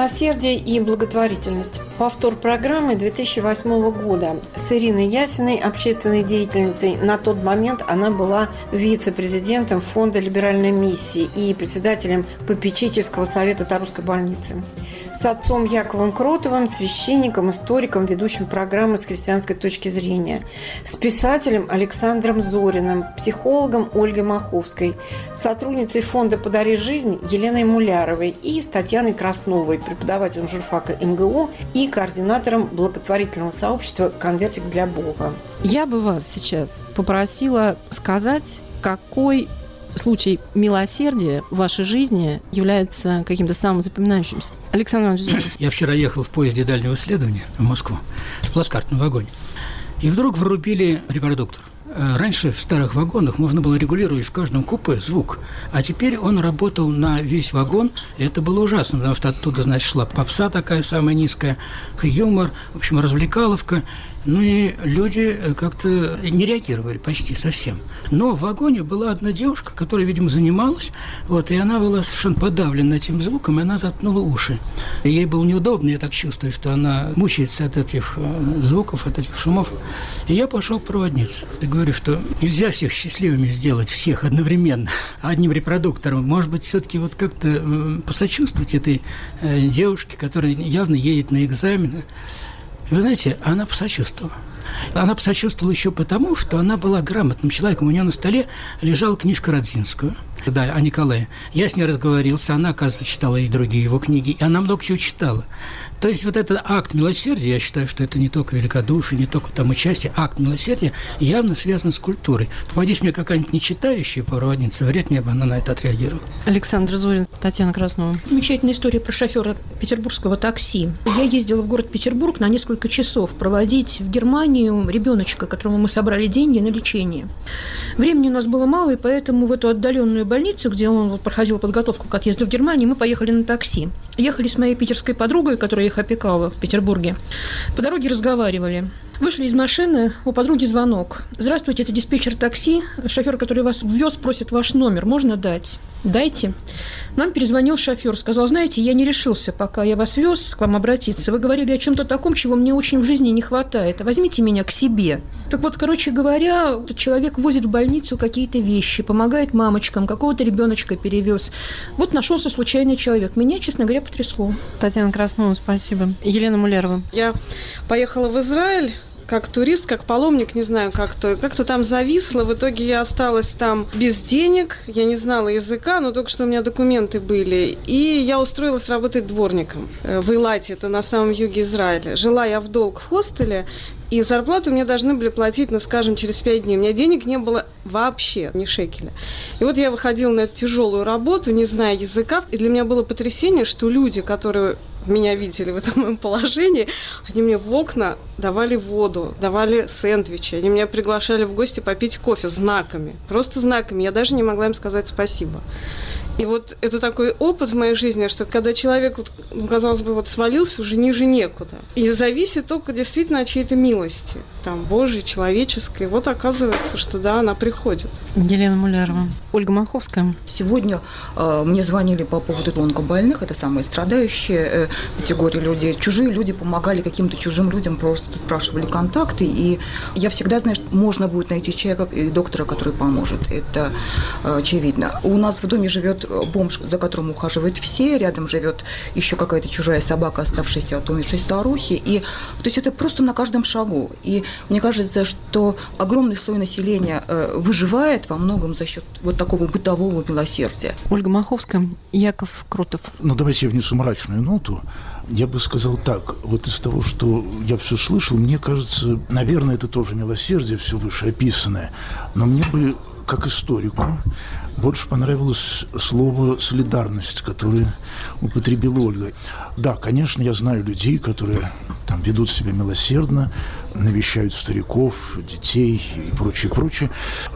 Милосердие и благотворительность. Повтор программы 2008 года с Ириной Ясиной, общественной деятельницей. На тот момент она была вице-президентом Фонда либеральной миссии и председателем попечительского совета Тарусской больницы. С отцом Яковом Кротовым, священником, историком, ведущим программы с христианской точки зрения, с писателем Александром Зориным, психологом Ольгой Маховской, сотрудницей фонда «Подари жизнь» Еленой Муляровой и с Татьяной Красновой, преподавателем журфака МГУ и координатором благотворительного сообщества «Конвертик для Бога». Я бы вас сейчас попросила сказать, какой случай милосердия в вашей жизни является каким-то самым запоминающимся? Александр Иванович Я вчера ехал в поезде дальнего исследования в Москву в плацкартном вагоне. И вдруг врубили репродуктор. Э, раньше в старых вагонах можно было регулировать в каждом купе звук, а теперь он работал на весь вагон, и это было ужасно, потому что оттуда, значит, шла попса такая самая низкая, юмор, в общем, развлекаловка, ну и люди э, как-то не реагировали почти совсем. Но в вагоне была одна девушка, которая, видимо, занималась, вот, и она была совершенно подавлена этим звуком, и она заткнула уши. И ей было неудобно, я так чувствую, что она мучается от этих э, звуков, от этих шумов. И я пошел проводницу. И говорю, что нельзя всех счастливыми сделать, всех одновременно, одним репродуктором. Может быть, все-таки вот как-то э, посочувствовать этой девушке, которая явно едет на экзамены. Вы знаете, она посочувствовала. Она посочувствовала еще потому, что она была грамотным человеком. У нее на столе лежала книжка Родзинскую – да, о Николае. Я с ней разговорился, она, оказывается, читала и другие его книги, и она много чего читала. То есть вот этот акт милосердия, я считаю, что это не только великодушие, не только там участие, акт милосердия явно связан с культурой. Попадись мне какая-нибудь нечитающая проводница, вряд ли бы она на это отреагировала. Александр Зорин, Татьяна Краснова. Замечательная история про шофера петербургского такси. Я ездила в город Петербург на несколько часов проводить в Германию ребеночка, которому мы собрали деньги на лечение. Времени у нас было мало, и поэтому в эту отдаленную больницу, где он проходил подготовку к отъезду в Германию, мы поехали на такси. Ехали с моей питерской подругой, которая их опекала в Петербурге. По дороге разговаривали. Вышли из машины, у подруги звонок. «Здравствуйте, это диспетчер такси. Шофер, который вас ввез, просит ваш номер. Можно дать?» «Дайте». Нам перезвонил шофер, сказал, знаете, я не решился, пока я вас вез, к вам обратиться. Вы говорили о чем-то таком, чего мне очень в жизни не хватает. Возьмите меня к себе. Так вот, короче говоря, этот человек возит в больницу какие-то вещи, помогает мамочкам, какого-то ребеночка перевез. Вот нашелся случайный человек. Меня, честно говоря, потрясло. Татьяна Краснова, спасибо. Елена Мулерова. Я поехала в Израиль как турист, как паломник, не знаю, как-то как-то там зависла. В итоге я осталась там без денег, я не знала языка, но только что у меня документы были. И я устроилась работать дворником э, в Илате, это на самом юге Израиля. Жила я в долг в хостеле, и зарплату мне должны были платить, ну, скажем, через пять дней. У меня денег не было вообще, ни шекеля. И вот я выходила на эту тяжелую работу, не зная языка, и для меня было потрясение, что люди, которые меня видели в этом моем положении, они мне в окна давали воду, давали сэндвичи, они меня приглашали в гости попить кофе знаками, просто знаками. Я даже не могла им сказать спасибо. И вот это такой опыт в моей жизни, что когда человек, вот, ну, казалось бы, вот свалился уже ниже некуда. И зависит только действительно от чьей-то милости, там, Божьей, человеческой. Вот оказывается, что да, она приходит. Елена Мулярова. Ольга Маховская. Сегодня э, мне звонили по поводу онкобольных, это самые страдающие э, категории людей. Чужие люди помогали каким-то чужим людям, просто спрашивали контакты, и я всегда знаю, что можно будет найти человека и доктора, который поможет. Это э, очевидно. У нас в доме живет бомж, за которым ухаживают все, рядом живет еще какая-то чужая собака, оставшаяся от умершей старухи. И, то есть это просто на каждом шагу. И мне кажется, что огромный слой населения э, выживает во многом за счет вот такого бытового милосердия. Ольга Маховская, Яков Крутов. Ну, давайте я внесу мрачную ноту. Я бы сказал так, вот из того, что я все слышал, мне кажется, наверное, это тоже милосердие, все вышеописанное, но мне бы, как историку, больше понравилось слово «солидарность», которое употребила Ольга. Да, конечно, я знаю людей, которые там ведут себя милосердно, навещают стариков, детей и прочее, прочее.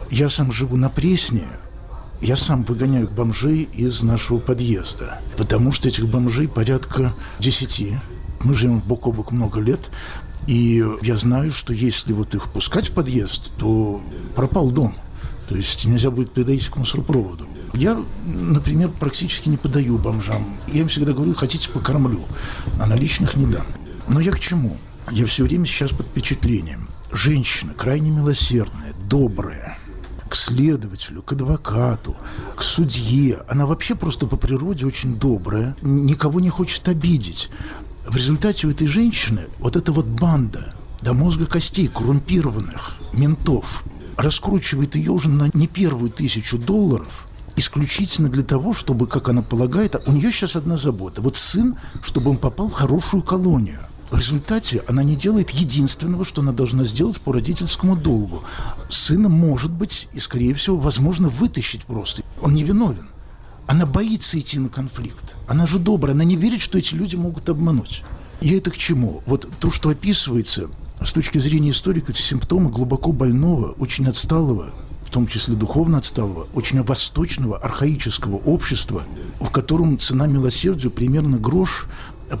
Я сам живу на Пресне, я сам выгоняю бомжей из нашего подъезда, потому что этих бомжей порядка десяти. Мы живем бок о бок много лет, и я знаю, что если вот их пускать в подъезд, то пропал дом. То есть нельзя будет передать к мусоропроводу. Я, например, практически не подаю бомжам. Я им всегда говорю, хотите, покормлю, а наличных не дам. Но я к чему? Я все время сейчас под впечатлением. Женщина крайне милосердная, добрая, к следователю, к адвокату, к судье. Она вообще просто по природе очень добрая, никого не хочет обидеть. В результате у этой женщины вот эта вот банда до мозга костей коррумпированных ментов раскручивает ее уже на не первую тысячу долларов исключительно для того, чтобы, как она полагает, у нее сейчас одна забота. Вот сын, чтобы он попал в хорошую колонию. В результате она не делает единственного, что она должна сделать по родительскому долгу. Сына, может быть, и, скорее всего, возможно, вытащить просто. Он не виновен. Она боится идти на конфликт. Она же добрая, она не верит, что эти люди могут обмануть. И это к чему? Вот то, что описывается с точки зрения историка, это симптомы глубоко больного, очень отсталого, в том числе духовно отсталого, очень восточного, архаического общества, в котором цена милосердия примерно грош,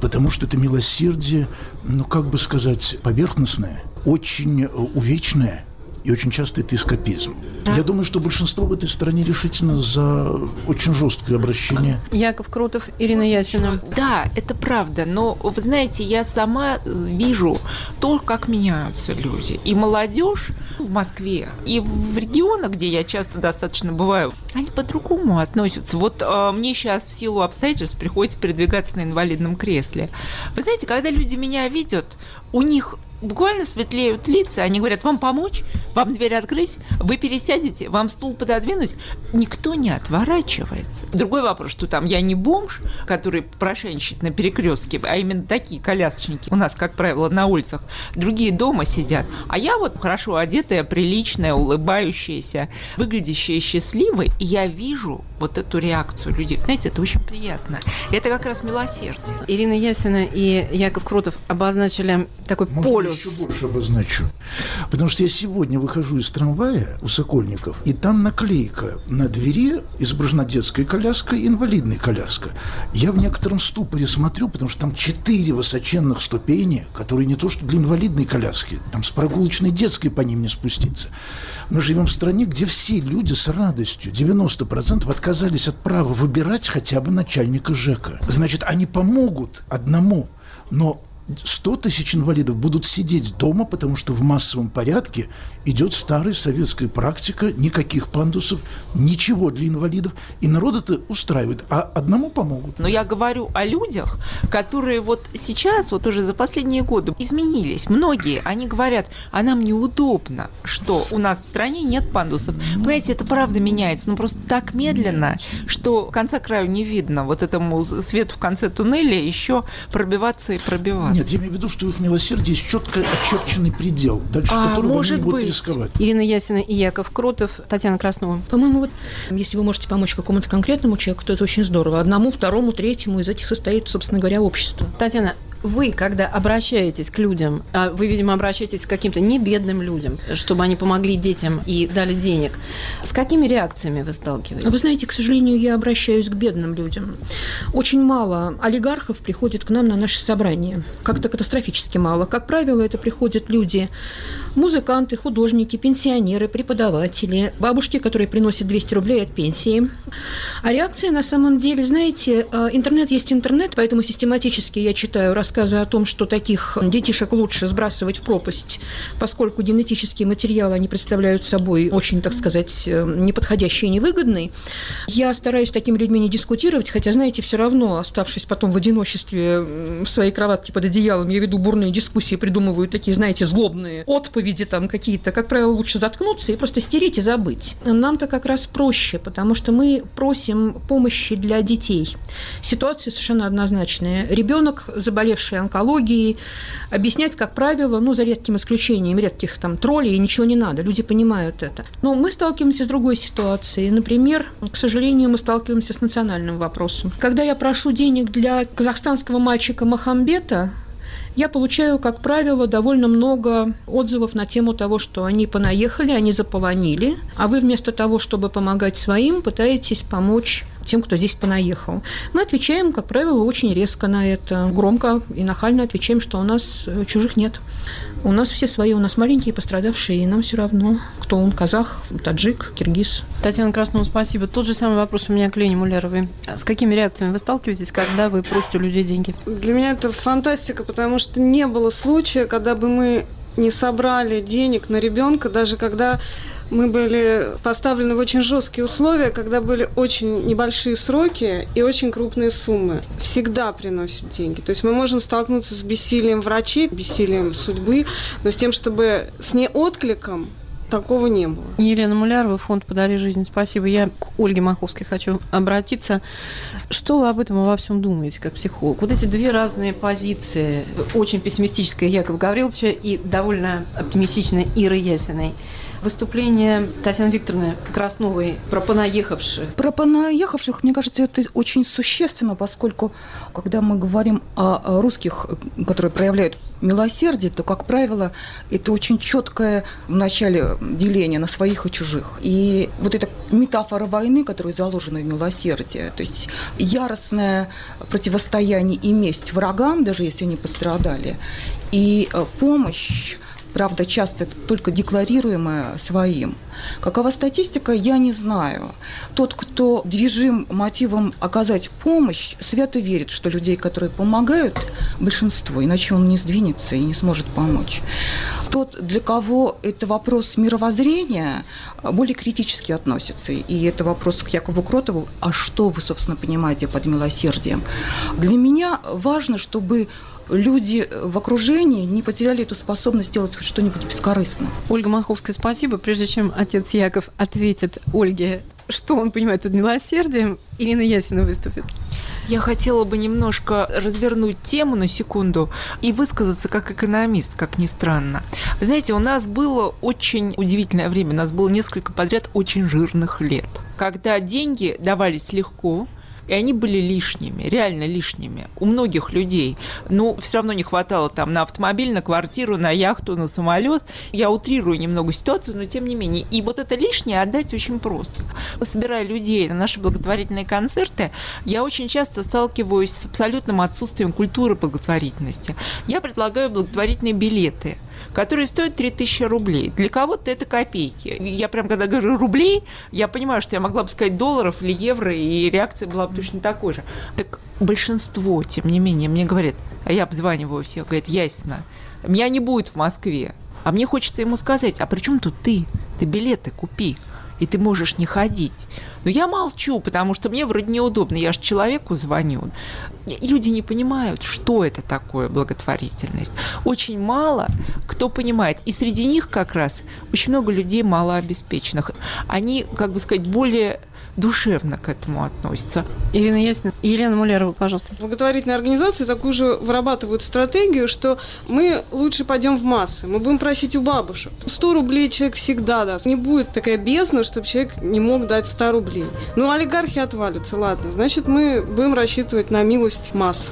потому что это милосердие, ну, как бы сказать, поверхностное, очень увечное – и очень часто это эскапизм. Я думаю, что большинство в этой стране решительно за очень жесткое обращение. Яков Крутов, Ирина Ясина. Да, это правда, но вы знаете, я сама вижу то, как меняются люди. И молодежь в Москве, и в регионах, где я часто достаточно бываю, они по-другому относятся. Вот э, мне сейчас в силу обстоятельств приходится передвигаться на инвалидном кресле. Вы знаете, когда люди меня видят, у них буквально светлеют лица, они говорят, вам помочь, вам дверь открыть, вы пересядете, вам стул пододвинуть. Никто не отворачивается. Другой вопрос, что там я не бомж, который прошенщит на перекрестке, а именно такие колясочники у нас, как правило, на улицах. Другие дома сидят. А я вот хорошо одетая, приличная, улыбающаяся, выглядящая счастливой, и я вижу вот эту реакцию людей. Знаете, это очень приятно. И это как раз милосердие. Ирина Ясина и Яков Крутов обозначили такой Можно полюс. Еще больше обозначу. Потому что я сегодня выхожу из трамвая у Сокольников, и там наклейка на двери изображена детская коляска и инвалидная коляска. Я в некотором ступоре смотрю, потому что там четыре высоченных ступени, которые не то что для инвалидной коляски, там с прогулочной детской по ним не спуститься. Мы живем в стране, где все люди с радостью, 90% отказались от права выбирать хотя бы начальника ЖЭКа. Значит, они помогут одному, но 100 тысяч инвалидов будут сидеть дома, потому что в массовом порядке идет старая советская практика, никаких пандусов, ничего для инвалидов, и народ это устраивает, а одному помогут. Но я говорю о людях, которые вот сейчас, вот уже за последние годы изменились. Многие, они говорят, а нам неудобно, что у нас в стране нет пандусов. Понимаете, это правда меняется, но просто так медленно, что конца краю не видно. Вот этому свету в конце туннеля еще пробиваться и пробиваться. Нет, я имею в виду, что у их милосердия есть четко очерченный предел, дальше А, которого может они не будут быть. рисковать. Ирина Ясина и Яков Крутов, Татьяна Краснова. По-моему, вот если вы можете помочь какому-то конкретному человеку, то это очень здорово. Одному, второму, третьему из этих состоит, собственно говоря, общество. Татьяна, вы, когда обращаетесь к людям, а вы, видимо, обращаетесь к каким-то не бедным людям, чтобы они помогли детям и дали денег, с какими реакциями вы сталкиваетесь? Вы знаете, к сожалению, я обращаюсь к бедным людям. Очень мало олигархов приходит к нам на наши собрания. Как-то катастрофически мало. Как правило, это приходят люди, музыканты, художники, пенсионеры, преподаватели, бабушки, которые приносят 200 рублей от пенсии. А реакция на самом деле, знаете, э, интернет есть интернет, поэтому систематически я читаю рассказы о том, что таких детишек лучше сбрасывать в пропасть, поскольку генетические материалы они представляют собой очень, так сказать, э, неподходящий и невыгодный. Я стараюсь с такими людьми не дискутировать, хотя, знаете, все равно, оставшись потом в одиночестве в своей кроватке под одеялом, я веду бурные дискуссии, придумываю такие, знаете, злобные отповеди там какие-то. Как правило, лучше заткнуться и просто стереть и забыть. Нам-то как раз проще, потому что мы просим помощи для детей. Ситуация совершенно однозначная. Ребенок, заболевший заболевшие онкологией, объяснять, как правило, ну, за редким исключением редких там троллей, ничего не надо, люди понимают это. Но мы сталкиваемся с другой ситуацией. Например, к сожалению, мы сталкиваемся с национальным вопросом. Когда я прошу денег для казахстанского мальчика Махамбета, я получаю, как правило, довольно много отзывов на тему того, что они понаехали, они заполонили, а вы вместо того, чтобы помогать своим, пытаетесь помочь тем, кто здесь понаехал. Мы отвечаем, как правило, очень резко на это, громко и нахально отвечаем, что у нас э, чужих нет. У нас все свои, у нас маленькие пострадавшие, и нам все равно, кто он, казах, таджик, киргиз. Татьяна Краснова, спасибо. Тот же самый вопрос у меня к Лене Мулеровой. С какими реакциями вы сталкиваетесь, когда вы просите у людей деньги? Для меня это фантастика, потому что не было случая, когда бы мы не собрали денег на ребенка, даже когда мы были поставлены в очень жесткие условия, когда были очень небольшие сроки и очень крупные суммы. Всегда приносят деньги. То есть мы можем столкнуться с бессилием врачей, бессилием судьбы, но с тем, чтобы с неоткликом такого не было. Елена Мулярова, фонд «Подари жизнь». Спасибо. Я к Ольге Маховской хочу обратиться. Что вы об этом обо всем думаете, как психолог? Вот эти две разные позиции. Очень пессимистическая Якова Гавриловича и довольно оптимистичная Ира Ясиной выступление Татьяны Викторовны Красновой про понаехавших. Про понаехавших, мне кажется, это очень существенно, поскольку, когда мы говорим о русских, которые проявляют милосердие, то, как правило, это очень четкое в начале деление на своих и чужих. И вот эта метафора войны, которая заложена в милосердие, то есть яростное противостояние и месть врагам, даже если они пострадали, и э, помощь правда, часто только декларируемое своим. Какова статистика, я не знаю. Тот, кто движим мотивом оказать помощь, свято верит, что людей, которые помогают, большинство, иначе он не сдвинется и не сможет помочь. Тот, для кого это вопрос мировоззрения, более критически относится. И это вопрос к Якову Кротову, а что вы, собственно, понимаете под милосердием? Для меня важно, чтобы люди в окружении не потеряли эту способность делать хоть что-нибудь бескорыстно. Ольга Маховская, спасибо. Прежде чем отец Яков ответит Ольге, что он понимает под милосердием, Ирина Ясина выступит. Я хотела бы немножко развернуть тему на секунду и высказаться как экономист, как ни странно. Вы знаете, у нас было очень удивительное время, у нас было несколько подряд очень жирных лет, когда деньги давались легко, и они были лишними, реально лишними у многих людей. Но все равно не хватало там на автомобиль, на квартиру, на яхту, на самолет. Я утрирую немного ситуацию, но тем не менее. И вот это лишнее отдать очень просто. Собирая людей на наши благотворительные концерты, я очень часто сталкиваюсь с абсолютным отсутствием культуры благотворительности. Я предлагаю благотворительные билеты – которые стоят 3000 рублей. Для кого-то это копейки. Я прям, когда говорю рублей, я понимаю, что я могла бы сказать долларов или евро, и реакция была бы точно такой же. Так большинство, тем не менее, мне говорят, а я обзваниваю всех, говорят, ясно, меня не будет в Москве. А мне хочется ему сказать, а при чем тут ты? Ты билеты купи и ты можешь не ходить. Но я молчу, потому что мне вроде неудобно. Я же человеку звоню. И люди не понимают, что это такое благотворительность. Очень мало кто понимает. И среди них как раз очень много людей малообеспеченных. Они, как бы сказать, более душевно к этому относятся. Ирина Ясина. Елена Мулярова, пожалуйста. Благотворительные организации такую же вырабатывают стратегию, что мы лучше пойдем в массы, мы будем просить у бабушек. 100 рублей человек всегда даст. Не будет такая бездна, чтобы человек не мог дать 100 рублей. Ну, олигархи отвалятся, ладно. Значит, мы будем рассчитывать на милость масс.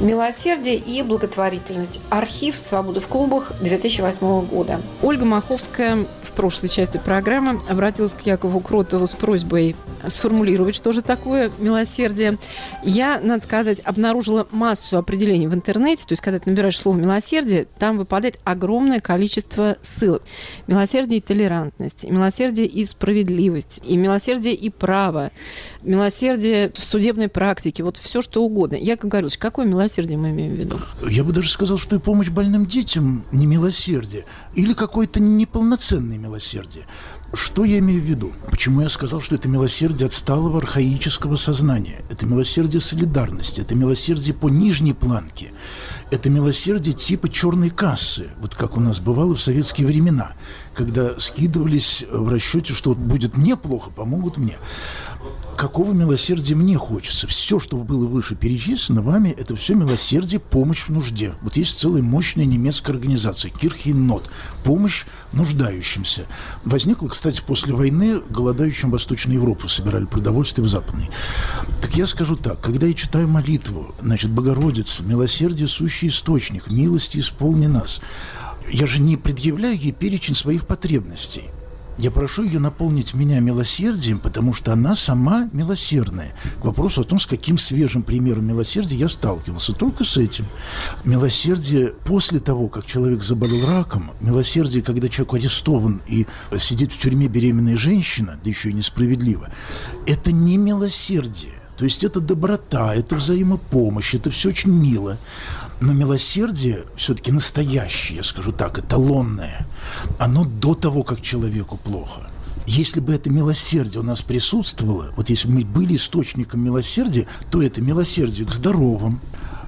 Милосердие и благотворительность. Архив «Свободы в клубах» 2008 года. Ольга Маховская в прошлой части программы обратилась к Якову Кротову с просьбой сформулировать, что же такое милосердие. Я, надо сказать, обнаружила массу определений в интернете. То есть, когда ты набираешь слово «милосердие», там выпадает огромное количество ссылок. Милосердие и толерантность, милосердие и справедливость, и милосердие и право, милосердие в судебной практике, вот все что угодно. Яков Гаврилович, какое милосердие мы имеем в виду? Я бы даже сказал, что и помощь больным детям не милосердие, или какое-то неполноценное милосердие. Что я имею в виду? Почему я сказал, что это милосердие отсталого архаического сознания? Это милосердие солидарности, это милосердие по нижней планке, это милосердие типа черной кассы, вот как у нас бывало в советские времена, когда скидывались в расчете, что будет мне плохо, помогут мне. Какого милосердия мне хочется? Все, что было выше перечислено вами, это все милосердие, помощь в нужде. Вот есть целая мощная немецкая организация Кирхенот, помощь нуждающимся. Возникла, кстати, после войны голодающим Восточной Европы собирали продовольствие в Западной. Так я скажу так, когда я читаю молитву, значит, Богородица, милосердие, сущий источник, милости исполни нас, я же не предъявляю ей перечень своих потребностей – я прошу ее наполнить меня милосердием, потому что она сама милосердная. К вопросу о том, с каким свежим примером милосердия я сталкивался. Только с этим. Милосердие после того, как человек заболел раком, милосердие, когда человек арестован и сидит в тюрьме беременная женщина, да еще и несправедливо, это не милосердие. То есть это доброта, это взаимопомощь, это все очень мило. Но милосердие все-таки настоящее, я скажу так, эталонное, оно до того, как человеку плохо. Если бы это милосердие у нас присутствовало, вот если бы мы были источником милосердия, то это милосердие к здоровым,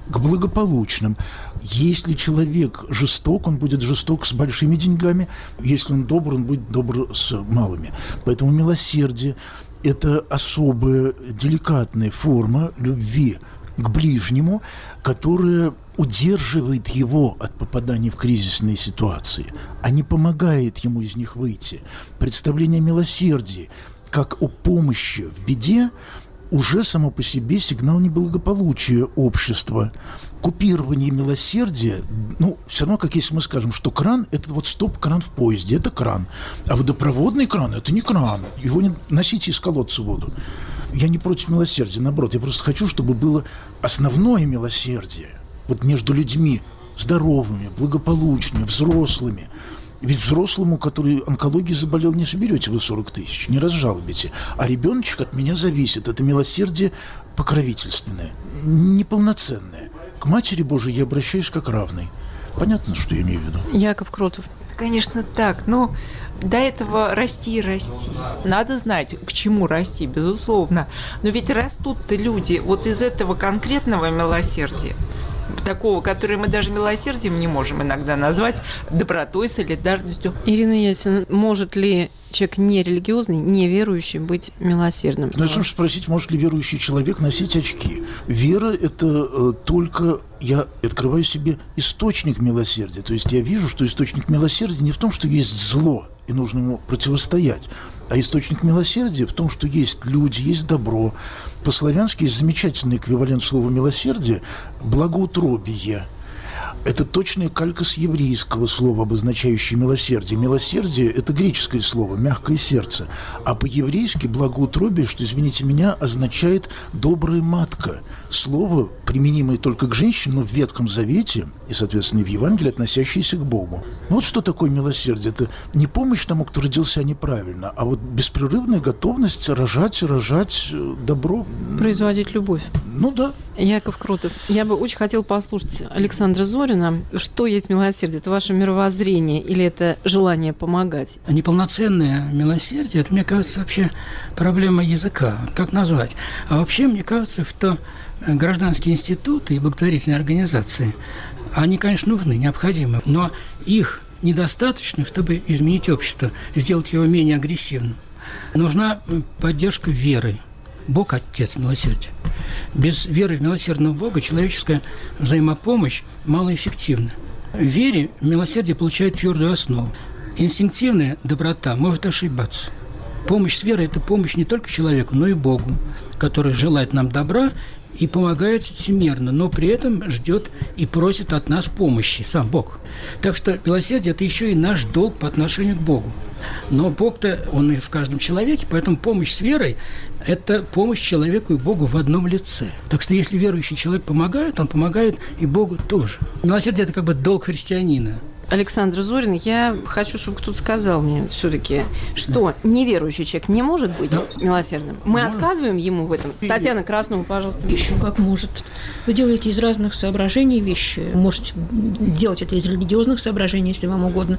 к благополучным. Если человек жесток, он будет жесток с большими деньгами. Если он добр, он будет добр с малыми. Поэтому милосердие – это особая деликатная форма любви к ближнему, которая удерживает его от попадания в кризисные ситуации, а не помогает ему из них выйти. Представление о милосердии, как о помощи в беде, уже само по себе сигнал неблагополучия общества. Купирование милосердия, ну, все равно, как если мы скажем, что кран – это вот стоп-кран в поезде, это кран. А водопроводный кран – это не кран. Его не носите из колодца воду. Я не против милосердия, наоборот, я просто хочу, чтобы было основное милосердие – вот между людьми здоровыми, благополучными, взрослыми. Ведь взрослому, который онкологией заболел, не соберете вы 40 тысяч, не разжалобите. А ребеночек от меня зависит. Это милосердие покровительственное, неполноценное. К Матери Божией я обращаюсь как равный. Понятно, что я имею в виду? Яков Крутов. Конечно, так. Но до этого расти и расти. Надо знать, к чему расти, безусловно. Но ведь растут-то люди вот из этого конкретного милосердия такого, которое мы даже милосердием не можем иногда назвать, добротой, солидарностью. Ирина Ясин, может ли человек нерелигиозный, неверующий быть милосердным? Ну, если спросить, может ли верующий человек носить очки? Вера – это э, только я открываю себе источник милосердия. То есть я вижу, что источник милосердия не в том, что есть зло, и нужно ему противостоять, а источник милосердия в том, что есть люди, есть добро. По-славянски есть замечательный эквивалент слова «милосердие» – «благоутробие». Это точная калька с еврейского слова, обозначающего милосердие. Милосердие – это греческое слово, мягкое сердце. А по-еврейски благоутробие, что, извините меня, означает «добрая матка». Слово, применимое только к женщине, но в Ветхом Завете и, соответственно, и в Евангелии, относящееся к Богу. Вот что такое милосердие. Это не помощь тому, кто родился неправильно, а вот беспрерывная готовность рожать, рожать э, добро. Производить любовь. Ну да. Яков Крутов, я бы очень хотел послушать Александра Зорина. Что есть милосердие? Это ваше мировоззрение или это желание помогать? Неполноценное милосердие, это, мне кажется, вообще проблема языка. Как назвать? А вообще, мне кажется, что гражданские институты и благотворительные организации, они, конечно, нужны, необходимы, но их недостаточно, чтобы изменить общество, сделать его менее агрессивным. Нужна поддержка веры – Бог – Отец милосердия. Без веры в милосердного Бога человеческая взаимопомощь малоэффективна. В вере милосердие получает твердую основу. Инстинктивная доброта может ошибаться. Помощь с верой – это помощь не только человеку, но и Богу, который желает нам добра и помогает всемерно, но при этом ждет и просит от нас помощи, сам Бог. Так что милосердие – это еще и наш долг по отношению к Богу. Но Бог-то, он и в каждом человеке, поэтому помощь с верой – это помощь человеку и Богу в одном лице. Так что если верующий человек помогает, он помогает и Богу тоже. Милосердие – это как бы долг христианина. Александр Зорин, я хочу, чтобы кто-то сказал мне все-таки, что неверующий человек не может быть да. милосердным. Мы может. отказываем ему в этом. Татьяна Краснова, пожалуйста. Еще как может. Вы делаете из разных соображений вещи. Можете делать это из религиозных соображений, если вам угодно.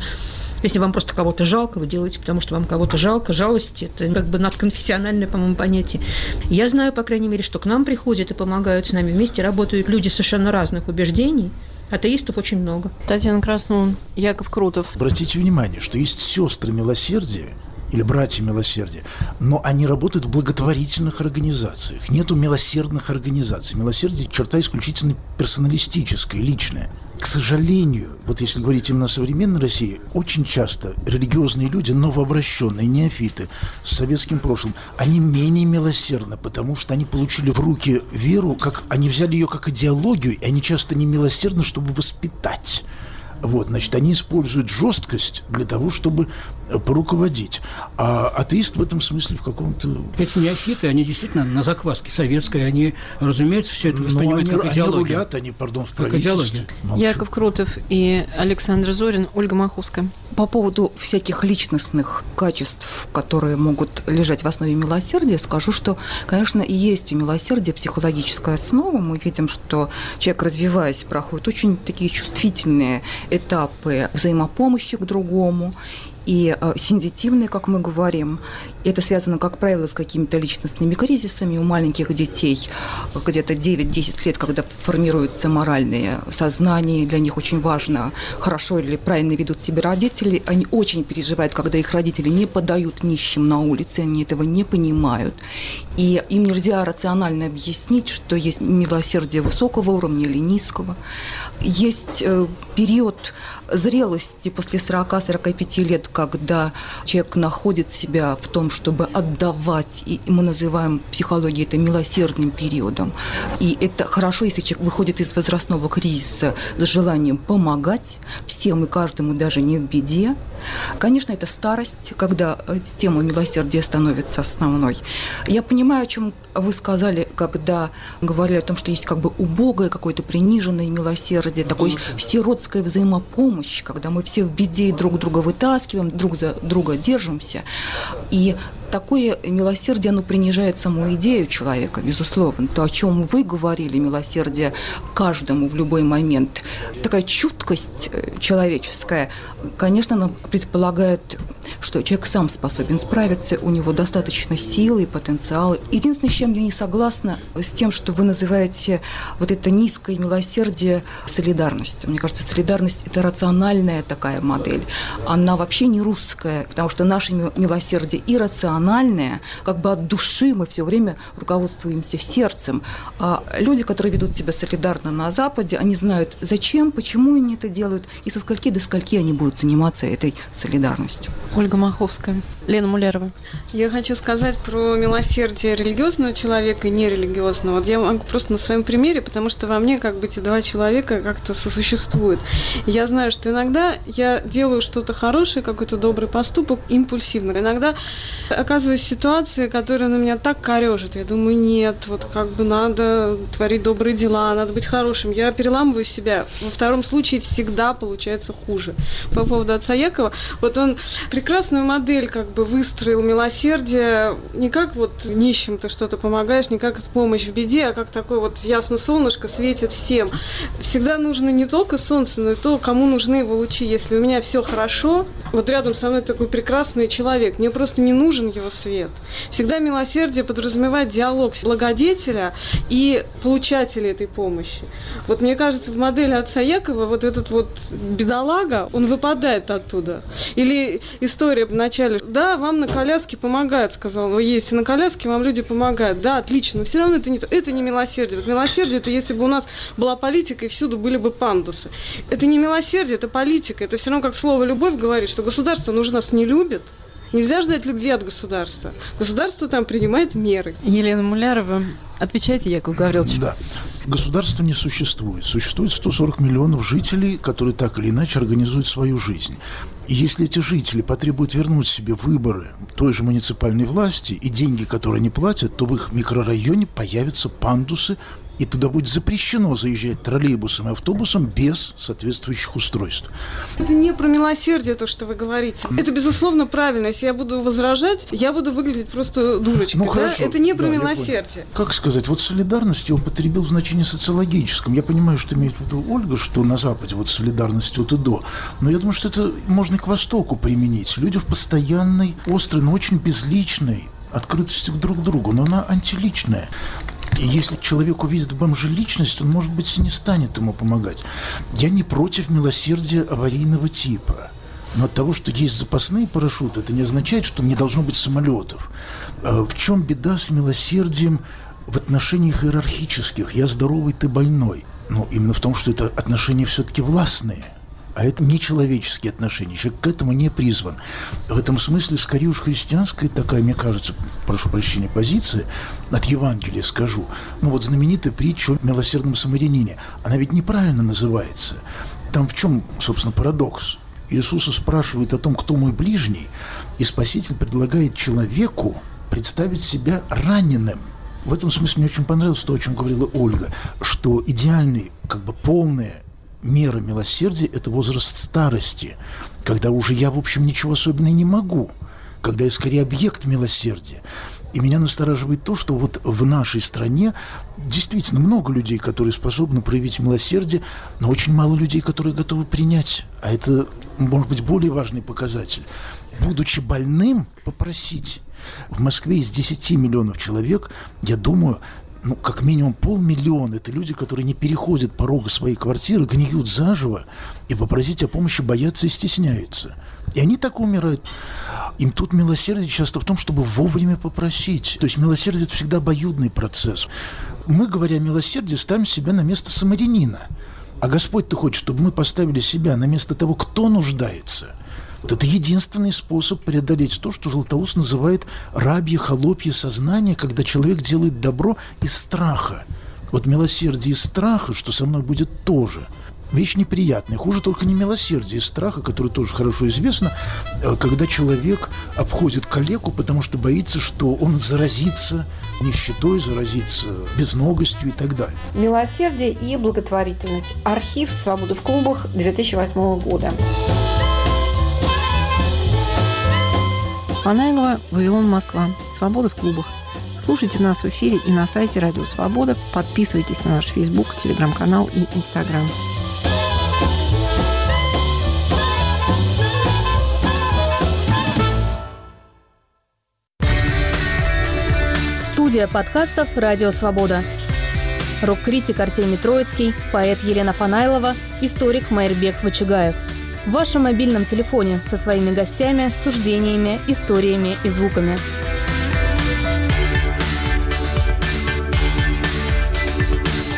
Если вам просто кого-то жалко, вы делаете, потому что вам кого-то жалко. Жалость – это как бы надконфессиональное, по-моему, понятие. Я знаю, по крайней мере, что к нам приходят и помогают с нами вместе, работают люди совершенно разных убеждений, Атеистов очень много. Татьяна Краснова, Яков Крутов. Обратите внимание, что есть сестры милосердия, или братья милосердия, но они работают в благотворительных организациях. Нету милосердных организаций. Милосердие – черта исключительно персоналистическая, личная. К сожалению, вот если говорить именно о современной России, очень часто религиозные люди, новообращенные, неофиты с советским прошлым, они менее милосердны, потому что они получили в руки веру, как они взяли ее как идеологию, и они часто не милосердны, чтобы воспитать. Вот, значит, они используют жесткость для того, чтобы э, поруководить. А атеист в этом смысле в каком-то... Эти неофиты, они действительно на закваске советской, они, разумеется, все это ну, воспринимают они, как идеологию. Они рулят, они, пардон, в как идеология. Яков Крутов и Александр Зорин, Ольга Маховская. По поводу всяких личностных качеств, которые могут лежать в основе милосердия, скажу, что, конечно, и есть у милосердия психологическая основа. Мы видим, что человек, развиваясь, проходит очень такие чувствительные этапы взаимопомощи к другому и э, сензитивные, как мы говорим. Это связано, как правило, с какими-то личностными кризисами у маленьких детей. Где-то 9-10 лет, когда формируются моральные сознания, для них очень важно, хорошо или правильно ведут себя родители. Они очень переживают, когда их родители не подают нищим на улице, они этого не понимают. И им нельзя рационально объяснить, что есть милосердие высокого уровня или низкого. Есть э, период зрелости после 40-45 лет, когда человек находит себя в том, чтобы отдавать, и мы называем психологией это милосердным периодом. И это хорошо, если человек выходит из возрастного кризиса с желанием помогать всем и каждому, даже не в беде. Конечно, это старость, когда тема милосердия становится основной. Я понимаю, о чем вы сказали, когда говорили о том, что есть как бы убогое какое-то приниженное милосердие, такое сиротская взаимопомощь, когда мы все в беде друг друга вытаскиваем, друг за друга держимся. И такое милосердие, оно принижает саму идею человека, безусловно. То, о чем вы говорили, милосердие каждому в любой момент. Такая чуткость э, человеческая, конечно, она предполагает, что человек сам способен справиться, у него достаточно силы и потенциала. Единственное, с чем я не согласна, с тем, что вы называете вот это низкое милосердие солидарностью. Мне кажется, солидарность – это рациональная такая модель. Она вообще не русская, потому что наше милосердие иррациональное, рациональное, как бы от души мы все время руководствуемся сердцем. А люди, которые ведут себя солидарно на Западе, они знают, зачем, почему они это делают и со скольки до скольки они будут заниматься этой солидарностью. Ольга Маховская, Лена Мулярова. Я хочу сказать про милосердие религиозного человека и нерелигиозного. Вот я могу просто на своем примере, потому что во мне как бы эти два человека как-то сосуществуют. Я знаю, что иногда я делаю что-то хорошее, какой-то добрый поступок импульсивно. Иногда оказываюсь в ситуации, которая на меня так корежит. Я думаю, нет, вот как бы надо творить добрые дела, надо быть хорошим. Я переламываю себя. Во втором случае всегда получается хуже. По поводу отца Якова, вот он прекрасную модель как бы выстроил милосердие не как вот нищим ты что-то помогаешь, не как помощь в беде, а как такое вот ясно солнышко светит всем. Всегда нужно не только солнце, но и то, кому нужны его лучи. Если у меня все хорошо, вот рядом со мной такой прекрасный человек, мне просто не нужен его свет. Всегда милосердие подразумевает диалог благодетеля и получателя этой помощи. Вот мне кажется, в модели отца Якова вот этот вот бедолага, он выпадает оттуда. Или история в начале, да, вам на коляске помогают, сказал, вы есть на коляске, вам люди помогают. Да, отлично, но все равно это не то. Это не милосердие. Вот милосердие это если бы у нас была политика и всюду были бы пандусы. Это не милосердие, это политика. Это все равно как слово любовь говорит, что государство уже нас не любит, Нельзя ждать любви от государства. Государство там принимает меры. Елена Мулярова, отвечайте, Яков Гаврилович. Да. Государства не существует. Существует 140 миллионов жителей, которые так или иначе организуют свою жизнь. И если эти жители потребуют вернуть себе выборы той же муниципальной власти и деньги, которые они платят, то в их микрорайоне появятся пандусы и туда будет запрещено заезжать троллейбусом и автобусом без соответствующих устройств. Это не про милосердие, то, что вы говорите. Это, безусловно, правильно. Если я буду возражать, я буду выглядеть просто дурочкой. Ну, да? хорошо. Это не про да, милосердие. Как сказать, вот солидарность я употребил в значении социологическом. Я понимаю, что имеет в виду Ольга, что на Западе вот солидарность от и до. Но я думаю, что это можно и к Востоку применить. Люди в постоянной, острой, но очень безличной открытости друг к другу, но она антиличная. И если человек увидит в бомже личность, он, может быть, и не станет ему помогать. Я не против милосердия аварийного типа. Но от того, что есть запасные парашюты, это не означает, что не должно быть самолетов. А в чем беда с милосердием в отношениях иерархических? Я здоровый, ты больной. Ну, именно в том, что это отношения все-таки властные. А это не человеческие отношения. Человек к этому не призван. В этом смысле, скорее уж, христианская такая, мне кажется, прошу прощения, позиция, от Евангелия скажу. Ну вот знаменитая притча о милосердном самарянине. Она ведь неправильно называется. Там в чем, собственно, парадокс? Иисуса спрашивает о том, кто мой ближний, и Спаситель предлагает человеку представить себя раненым. В этом смысле мне очень понравилось то, о чем говорила Ольга, что идеальный, как бы полное мера милосердия – это возраст старости, когда уже я, в общем, ничего особенного не могу, когда я скорее объект милосердия. И меня настораживает то, что вот в нашей стране действительно много людей, которые способны проявить милосердие, но очень мало людей, которые готовы принять. А это, может быть, более важный показатель. Будучи больным, попросить. В Москве из 10 миллионов человек, я думаю, ну, как минимум полмиллиона. Это люди, которые не переходят порога своей квартиры, гниют заживо и попросить о помощи боятся и стесняются. И они так умирают. Им тут милосердие часто в том, чтобы вовремя попросить. То есть милосердие – это всегда обоюдный процесс. Мы, говоря о милосердии, ставим себя на место самарянина. А Господь-то хочет, чтобы мы поставили себя на место того, кто нуждается – это единственный способ преодолеть то, что Златоуст называет рабье, холопье сознание, когда человек делает добро из страха. Вот милосердие из страха, что со мной будет тоже – вещь неприятная. Хуже только не милосердие из страха, который тоже хорошо известно, э, когда человек обходит калеку, потому что боится, что он заразится нищетой, заразится безногостью и так далее. Милосердие и благотворительность. Архив «Свободы в клубах» 2008 года. Панайлова, Вавилон, Москва. Свобода в клубах. Слушайте нас в эфире и на сайте Радио Свобода. Подписывайтесь на наш Фейсбук, Телеграм-канал и Инстаграм. Студия подкастов «Радио Свобода». Рок-критик Артемий Троицкий, поэт Елена Фанайлова, историк Майрбек Вачигаев – в вашем мобильном телефоне со своими гостями, суждениями, историями и звуками.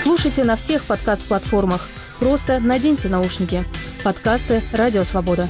Слушайте на всех подкаст-платформах. Просто наденьте наушники. Подкасты «Радио Свобода».